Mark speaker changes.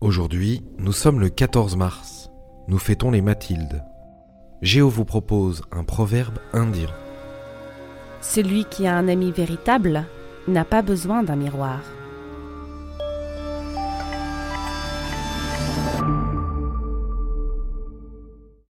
Speaker 1: Aujourd'hui, nous sommes le 14 mars. Nous fêtons les Mathildes. Géo vous propose un proverbe indien.
Speaker 2: Celui qui a un ami véritable n'a pas besoin d'un miroir.